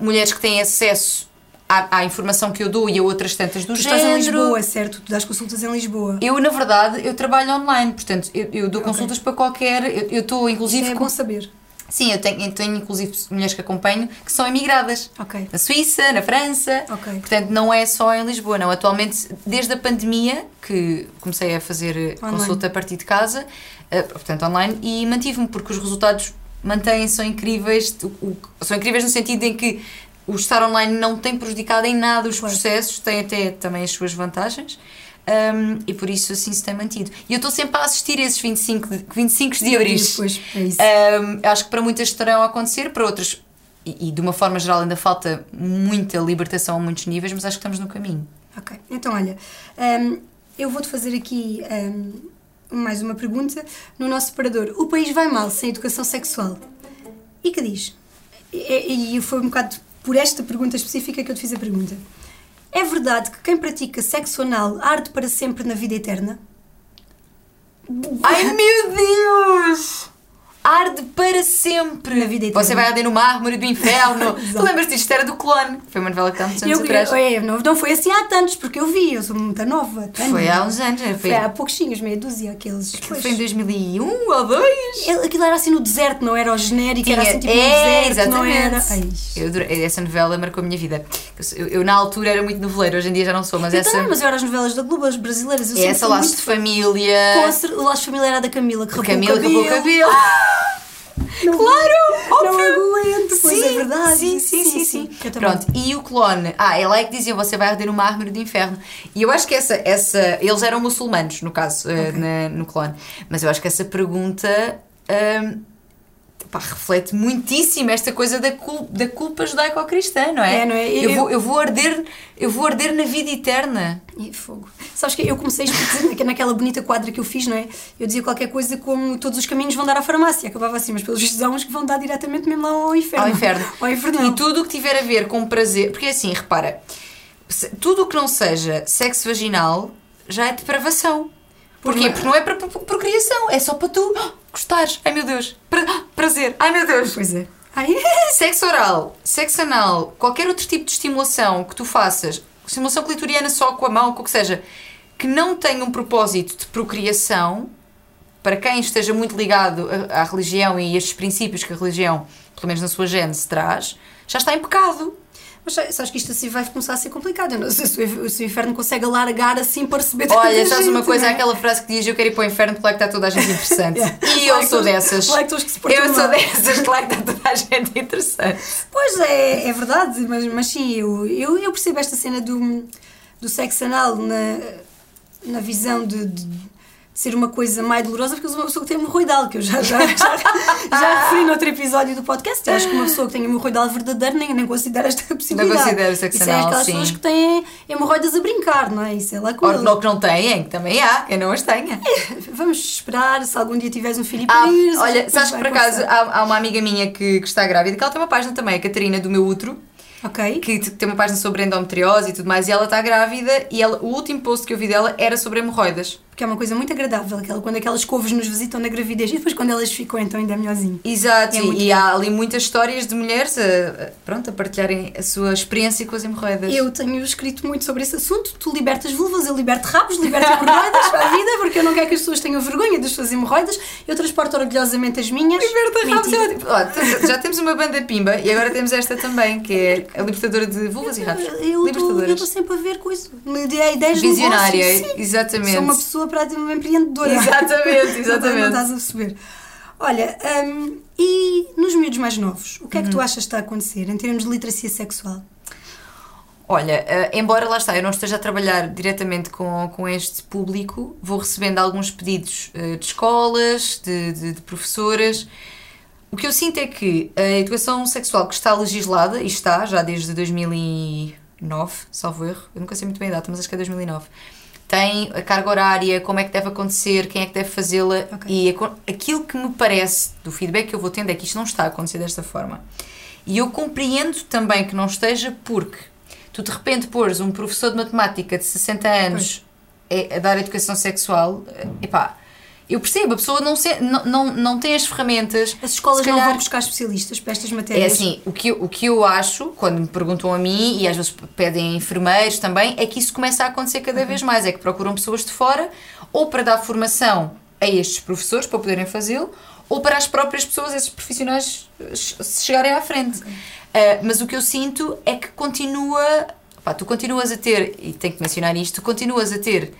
mulheres que têm acesso à, à informação que eu dou e a outras tantas do Tu género. estás em Lisboa, certo? Tu dás consultas em Lisboa. Eu, na verdade, eu trabalho online, portanto, eu, eu dou Ok. consultas para qualquer. Eu estou, inclusive, Isto é com- bom saber. Sim, eu tenho, eu tenho, inclusive, mulheres que acompanho que são emigradas. Na Suíça, na França. Portanto, não é só em Lisboa, não. Atualmente, desde a pandemia, que comecei a fazer Online. consulta a partir de casa, eh, portanto, online, e mantive-me, porque os resultados mantêm-se, são incríveis. São incríveis no sentido em que o estar online não tem prejudicado em nada os Claro. processos, tem até também as suas vantagens. Um, e por isso assim se tem mantido. E eu estou sempre a assistir a esses 25 de, 25 de abril. Depois, é isso. Um, acho que para muitas estarão a acontecer, para outras, e, e de uma forma geral ainda falta muita libertação a muitos níveis, mas acho que estamos no caminho. Ok, então olha, hum, eu vou-te fazer aqui mais uma pergunta. No nosso separador, o país vai mal sem educação sexual? E que diz? E, e foi um bocado por esta pergunta específica que eu te fiz a pergunta. É verdade que quem pratica sexo anal arde para sempre na vida eterna? Ai meu Deus! Arde para sempre! Na vida eterna. Você vai arder no mármore do inferno! [laughs] tu Exato. lembras disto? Era do clone. Foi uma novela que há muitos anos Eu, atrás. é, não, não foi assim há tantos, porque eu vi, eu sou muito nova. Foi há uns anos. Foi, Foi há pouquinhos, meia dúzia, aqueles. Aquilo pois. foi em 2001 ou 2? Ele- Aquilo era assim no deserto, não era o genérico, era assim tipo é, deserto, não era. exatamente. Ai, Eu essa novela marcou a minha vida. Eu, eu, na altura era muito noveleira, hoje em dia já não sou, mas eu essa. também, mas eu era as novelas da Globo, as brasileiras. Eu essa laços muito de família. Com a o laço familiar era da Camila, que Camila o cabelo. acabou o cabelo. Não, Claro! Não óbvio. aguento, pois sim, é verdade. Sim, sim, sim. sim, também. Pronto, e o clone? Ah, é lá que diziam: você vai arder no mármore do inferno. E eu acho que essa. essa eles eram muçulmanos, no caso, eh, Ok. na- no clone. Mas eu acho que essa pergunta. hum, pá, reflete muitíssimo esta coisa da, cul da culpa judaico-cristã, não é? É, não é? Eu, Eu- vou, eu, vou arder, eu vou arder na vida eterna. E fogo. Sabes que eu comecei a naquela bonita quadra que eu fiz, não é? Eu dizia qualquer coisa como todos os caminhos vão dar à farmácia. Acabava assim, mas pelos vistos há uns que vão dar diretamente mesmo lá ao inferno. Ao inferno. ao inferno. E tudo o que tiver a ver com prazer. Porque assim, repara, tudo o que não seja sexo vaginal já é depravação. Porquê? Porque- não é para pro- procriação, é só para tu gostares. Ai meu Deus, pra- prazer. Ai meu Deus. Pois é. Ai, [laughs] Sexo oral, sexo anal, qualquer outro tipo de estimulação que tu faças, estimulação clitoriana só com a mão, com o que seja, que não tenha um propósito de procriação, para quem esteja muito ligado à à religião e a estes princípios que a religião, pelo menos na sua gênese, traz, já está em pecado. Mas sa- sabes que isto assim vai começar a ser complicado. Eu não sei se o inferno consegue alargar assim para receber tanta Olha, sabes uma coisa, é? aquela frase que diz eu quero ir para o inferno, claro que está toda a gente interessante. [laughs] Yeah. E eu é sou dessas. é que os que se portam Eu sou dessas, claro que está toda a gente interessante. Pois é, é verdade, mas, mas sim, eu, eu, eu percebo esta cena do, do sexo anal na, na visão de, de ser uma coisa mais dolorosa, porque eu sou uma pessoa que tem hemorroidal, que eu já, já, já, já referi no outro episódio do podcast. Eu acho que uma pessoa que tem hemorroidal verdadeiro nem, nem considera esta possibilidade. considero sexo Isso é aquelas sim. pessoas que têm hemorroidas a brincar, não é? Isso é lá com Ou não que não têm, que também há, quem não as tenha. Vamos esperar se algum dia tiveres um filho Ah, olha, sabes que por acaso há, há uma amiga minha que, que está grávida, que ela tem uma página também, a Catarina do Meu Útero, Ok. que tem uma página sobre endometriose e tudo mais, e ela está grávida e ela, o último post que eu vi dela era sobre hemorroidas. Porque é uma coisa muito agradável, aquela, quando aquelas couves nos visitam na gravidez e depois quando elas ficam, então ainda é melhorzinho. Exato, É e- há ali muitas histórias de mulheres a, pronto, a partilharem a sua experiência com as hemorroidas. Eu tenho escrito muito sobre esse assunto. Tu libertas vulvas, eu liberto rabos, liberto hemorroidas para a vida, porque eu não quero que as pessoas tenham vergonha das suas hemorroidas. Eu transporto orgulhosamente as minhas. Liberta Ramos é ótimo. Já temos uma banda pimba e agora temos esta também, que é a libertadora de vulvas e rabos. Eu estou- eu sempre a ver coisa. Ideias de Visionária, negócios, sim. exatamente. Sou uma pessoa praticamente empreendedora. [laughs] Exatamente, [laughs] Não exatamente. estás a perceber. Olha, hum, e nos miúdos mais novos, o que é que tu achas que está a acontecer em termos de literacia sexual? Olha, eh, embora lá está, eu não esteja a trabalhar diretamente com, com este público, vou recebendo alguns pedidos eh, de escolas, de, de, de professoras. O que eu sinto é que a educação sexual que está legislada, e está já desde 2009, salvo erro, eu nunca sei muito bem a data, mas acho que é 2009, tem a carga horária, como é que deve acontecer, quem é que deve fazê-la, Ok. e aquilo que me parece do feedback que eu vou tendo é que isto não está a acontecer desta forma. E eu compreendo também que não esteja porque tu de repente pôres um professor de matemática de 60 anos a, a dar educação sexual, eh, epá, eu percebo, a pessoa não, se, não, não, não tem as ferramentas. As escolas se não calhar- vão buscar especialistas para estas é matérias. assim, o que, eu- o que eu acho, quando me perguntam a mim, e às vezes pedem enfermeiros também, é que isso começa a acontecer cada vez mais. É que procuram pessoas de fora, ou para dar formação a estes professores, para poderem fazê-lo, ou para as próprias pessoas, esses profissionais, eh, se chegarem à frente. Ah, mas o que eu sinto é que continua. Pá, tu continuas a ter, e tenho que mencionar isto, tu continuas a ter.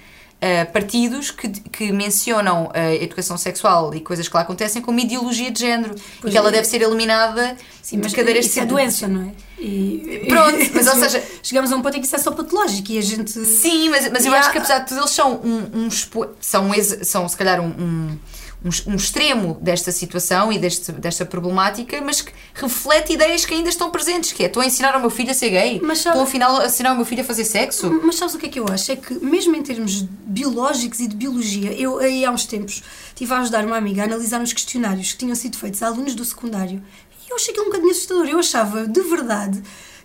Ah, partidos que, que mencionam a educação sexual e coisas que lá acontecem como ideologia de género e Pois que ela é. deve ser eliminada Sim, mas de cadeiras isso é de- doença, não é? E- [laughs] Pronto, mas ou [laughs] seja- Chegamos a um ponto em que isso é só patológico e a gente... Sim, mas, mas eu E acho há- que apesar de tudo eles são um, um expo- são, ex- são se calhar um, um, um um extremo desta situação e deste, desta problemática, mas que reflete ideias que ainda estão presentes, que é estou a ensinar ao meu filho a ser gay, Mas sabe- estou afinal a ensinar ao meu filho a fazer sexo. Mas sabes o que é que eu acho? É que, mesmo em termos biológicos e de biologia, eu aí há uns tempos estive a ajudar uma amiga a analisar uns questionários que tinham sido feitos a alunos do secundário e eu achei aquilo um bocadinho assustador. Eu achava, de verdade,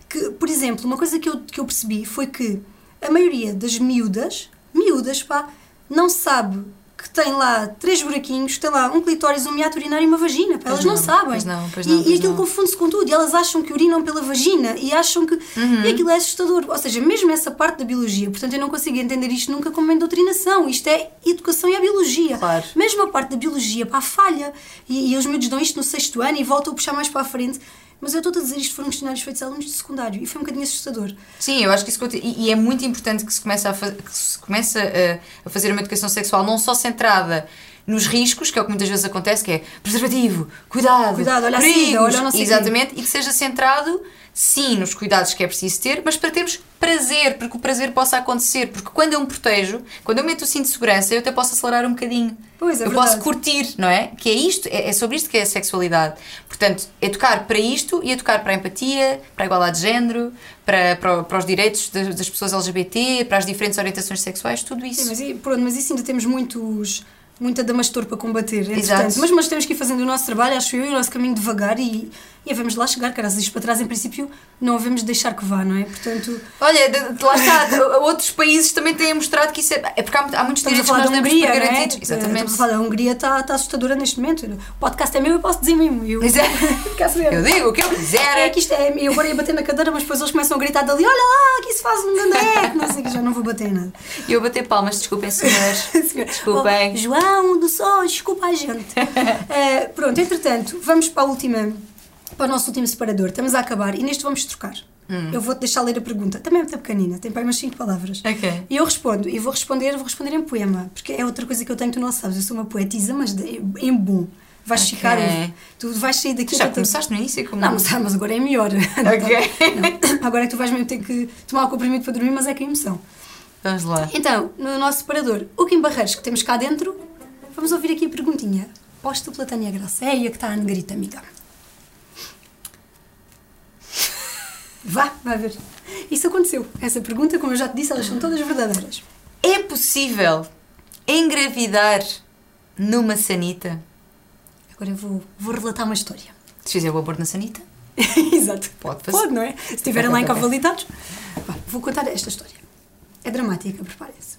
que, por exemplo, uma coisa que eu, que eu percebi foi que a maioria das miúdas, miúdas, pá, não sabe que tem lá três buraquinhos, tem lá um clitóris, um miato urinário e uma vagina. Pá, elas não, não, sabem. pois não, pois e, não, e pois aquilo não. confunde-se com tudo. E elas acham que urinam pela vagina e acham que. Uhum. E aquilo é assustador. Ou seja, mesmo essa parte da biologia. Portanto, eu não consigo entender isto nunca como uma doutrinação. Isto é educação e a biologia. Claro. Mesmo a parte da biologia, pá, falha. E, e os miúdos dão isto no sexto ano e voltam a puxar mais para a frente. Mas eu estou a dizer isto foram questionários feitos a alunos de secundário e foi um bocadinho assustador. Sim, eu acho que isso e, é muito importante que se comece a, fa- que se comece a, a fazer uma educação sexual não só centrada nos riscos, que é o que muitas vezes acontece, que é preservativo, cuidado, Cuidado, olha a perigos, sida, olha quê. exatamente, e que seja centrado sim nos cuidados que é preciso ter, mas para termos prazer, para que o prazer possa acontecer, porque quando eu me protejo, quando eu meto o cinto de segurança, eu até posso acelerar um bocadinho. Pois, é eu verdade. posso curtir, não é? Que é isto, é, é sobre isto que é a sexualidade. Portanto, educar para isto e educar para a empatia, para a igualdade de género, para, para, para os direitos das, das pessoas LGBT, para as diferentes orientações sexuais, tudo isso. Sim, mas, e- pronto, mas isso ainda temos muitos. Muita damastor para combater. Exato. Mas, mas temos que ir fazendo o nosso trabalho, acho eu, e o nosso caminho devagar e, e de lá chegar, caras. Isto para trás, em princípio, não havemos de deixar que vá, não é? Portanto, Olha, de- de- lá está, outros países também têm mostrado que isso é. É porque há, há muitos a direitos que nós da Hungria, por não é? garantidos. Exatamente. Estamos a falar da Hungria, está, está assustadora neste momento. O podcast é meu, eu posso dizer mesmo. Eu. Quer [laughs] saber? Eu digo o que eu quiser. É que isto é, eu agora ia bater na cadeira, mas depois eles começam a gritar dali: olha lá, que isso faz um gandeco, não sei que, já não vou bater nada. E eu bater palmas, desculpem, senhores. [laughs] Desculpem. Oh, João do Sol, desculpa a gente. Eh, [laughs] pronto, entretanto, vamos para a última, para o nosso último separador. Estamos a acabar e neste vamos trocar. Hum. Eu vou-te deixar ler a pergunta. Também é muito pequenina, tem para umas 5 palavras. Ok. E eu respondo, e vou responder, vou responder em poema, porque é outra coisa que eu tenho, tu não sabes, eu sou uma poetisa, mas de- em bom. Vais Ok. ficar, tu vais sair daqui Já a tua- começaste no início como. Não, mas, ah, mas agora é melhor. Ok. [laughs] Não, agora é que tu vais mesmo ter que tomar o comprimido para dormir, mas é que é emoção. Vamos lá. Então, no nosso separador, o Kim Barreiros que temos cá dentro, vamos ouvir aqui a perguntinha. Posta pela Tânia Graça. É aí a que está a negrita, amiga. Vá, vai ver. Isso aconteceu. Essa pergunta, como eu já te disse, elas são todas verdadeiras. É possível engravidar numa sanita? Agora eu vou, vou relatar uma história. Se fizer o aborto na sanita? [laughs] Exato. Pode fazer. Pode, não é? Se estiverem lá. Vá, Vou contar esta história. É dramática, preparem-se.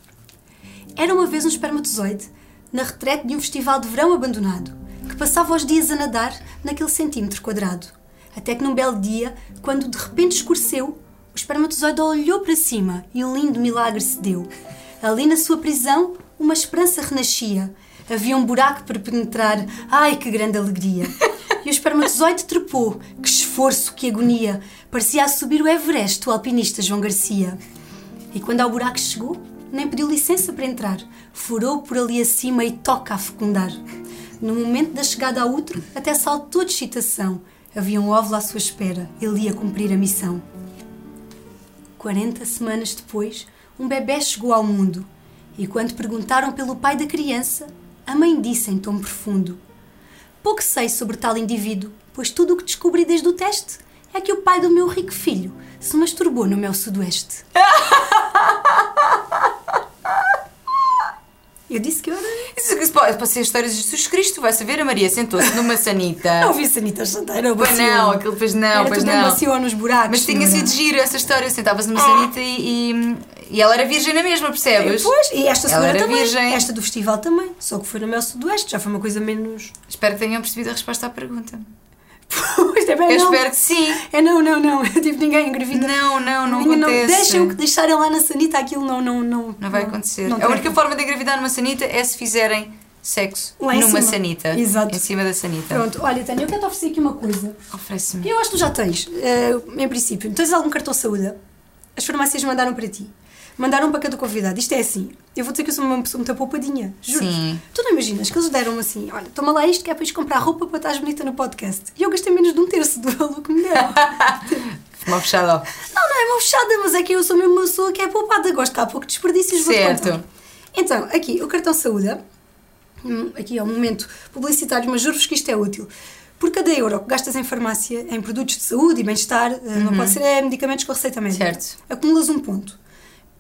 Era uma vez um espermatozoide na retrete de um festival de verão abandonado, que passava os dias a nadar naquele centímetro quadrado. Até que num belo dia, quando de repente escureceu, o espermatozoide olhou para cima e um lindo milagre se deu. Ali na sua prisão, uma esperança renascia. Havia um buraco para penetrar. Ai, que grande alegria! [laughs] E o espermatozoide trepou. Que esforço, que agonia! Parecia a subir o Everest, o alpinista João Garcia. E quando ao buraco chegou, nem pediu licença para entrar. Furou por ali acima e toca a fecundar. No momento da chegada ao útero, até saltou de excitação. Havia um óvulo à sua espera. Ele ia cumprir a missão. 40 semanas depois, um bebê chegou ao mundo. E quando perguntaram pelo pai da criança, a mãe disse em tom profundo: Pouco sei sobre tal indivíduo, pois tudo o que descobri desde o teste é que o pai do meu rico filho se masturbou no meu sudoeste. [laughs] Eu disse que eu era. Pode ser histórias de Jesus Cristo, vai saber, a Maria sentou-se numa [laughs] sanita. Não vi Sanita Santeira, Pois não, aquilo pois não, era pois tudo não. macio nos buracos. Mas tinha sido giro essa história, sentava-se numa sanita e, e, ela era virgem na mesma, percebes? Pois, e esta senhora também. virgem. Esta do festival também. Só que foi no meu sudoeste, já foi uma coisa menos. Espero que tenham percebido a resposta à pergunta. Pois é bem, Eu não. espero que sim. É não, não, não. [laughs] Tipo, ninguém engravida. Não, não, não Ninguém- acontece. Deixem-o que deixarem lá na sanita, aquilo não. Não, não, Não vai acontecer. não a única forma de engravidar numa sanita é se fizerem sexo Lá numa cima. sanita. Exato. Em cima da sanita. Pronto, olha, Tânia, eu quero te oferecer aqui uma coisa. Oferece-me. Eu acho que tu já tens, eh, em princípio. Tens algum cartão de saúde? As farmácias mandaram para ti. Mandaram para cada convidado. Isto é assim. Eu vou dizer que eu sou uma pessoa muito poupadinha. Juro. Sim. Tu não imaginas que eles deram assim: olha, toma lá isto que é para ires comprar roupa para estás bonita no podcast. E eu gastei menos de um terço do valor que me deram. [laughs] Uma fechada. Não, não é uma fechada, mas é que eu sou mesmo uma pessoa que é poupada. Gosto que há pouco desperdícios. Certo. Então, aqui, o cartão saúde. hum, Aqui é um momento publicitário, mas juro-vos que isto é útil. Por cada euro que gastas em farmácia, em produtos de saúde e bem-estar, eh, não pode ser é, medicamentos com receita médica. Uhum. Certo. Acumulas um ponto.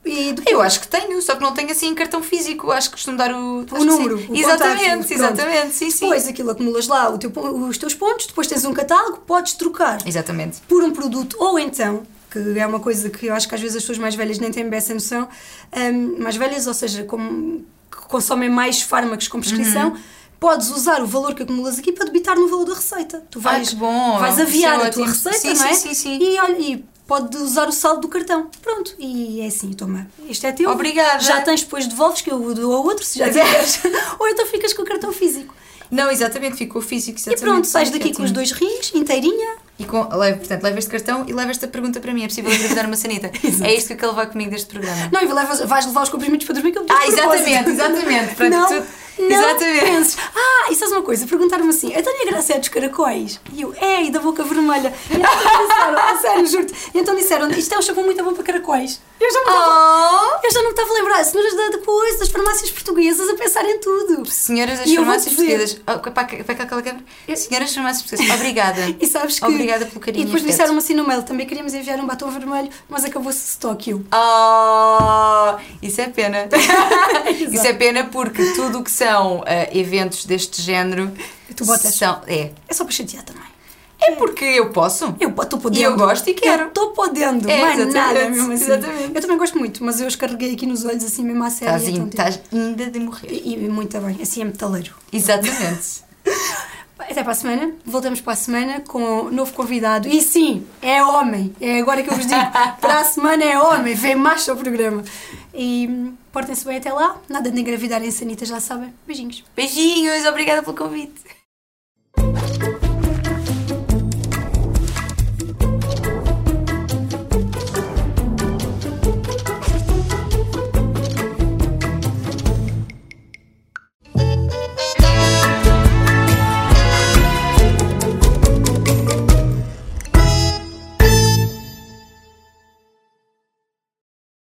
E depois, Eu acho que tenho, só que não tenho assim em cartão físico. Acho que costumo dar o, que número, sim. o Exatamente, contacto, exatamente. Sim, sim. Depois aquilo acumulas lá o teu os teus pontos, depois tens um catálogo, podes trocar Exatamente. por um produto ou então, que é uma coisa que eu acho que às vezes as pessoas mais velhas nem têm bem essa noção, hum, mais velhas, ou seja, como, que consomem mais fármacos com prescrição, Uhum. podes usar o valor que acumulas aqui para debitar no valor da receita. Tu Ai, vais, bom. vais aviar é a tua receita, Sim, não é? sim, sim, sim. E, olha, e pode usar o saldo do cartão. Pronto, e é assim, toma, isto é teu. Obrigada. Já tens, depois devolves, que eu dou ao outro, se já tiveres. [laughs] ou então ficas com o cartão físico. Não, exatamente, ficou físico. E Exatamente, pronto, sim, sais daqui com os dois rins, inteirinha. E com, portanto, levo este cartão e levo esta pergunta para mim. É possível engravidar uma sanita? [laughs] é isto que ele vai comigo deste programa. Não, e vais levar os comprimidos para dormir que eu Ah, exatamente, exatamente. [laughs] Pronto, não, tu- não exatamente. penses. Ah, e sabes uma coisa? Perguntaram-me assim, a Tânia Graça é dos caracóis? E eu, é, e da boca vermelha. E então disseram, a sério, juro-te. Então disseram, isto é um shampoo muito bom para caracóis. Eu já me estava... Oh! Eu já não me estava a lembrar, senhoras da, da coisa, das farmácias portuguesas a pensar em tudo. Senhoras das E farmácias portuguesas. Oh, para, aquela câmara. Senhoras das farmácias portuguesas, obrigada. [laughs] E sabes que... Obrigada pelo carinho E depois disseram assim no mail, também queríamos enviar um batom vermelho, mas acabou-se estoque. Oh, isso é pena. [laughs] isso é pena porque tudo o que são ah, eventos deste género Tu botas? são. É. é só para chatear também. É porque eu posso. Eu estou podendo. E eu gosto e quero. Eu estou podendo. É, mais exatamente, nada mesmo assim. exatamente. Eu também gosto muito, mas eu os carreguei aqui nos olhos assim mesmo à série. Estás, então, tipo, estás ainda de morrer. E, e muito bem, assim é metaleiro. Exatamente. [laughs] Até para a semana, voltamos para a semana com um novo convidado. E sim, é homem. É agora que eu vos digo. [laughs] para a semana é homem, vem macho ao programa. E hum, portem-se bem até lá. Nada de engravidar em sanita, já sabem. Beijinhos. Beijinhos, obrigada pelo convite.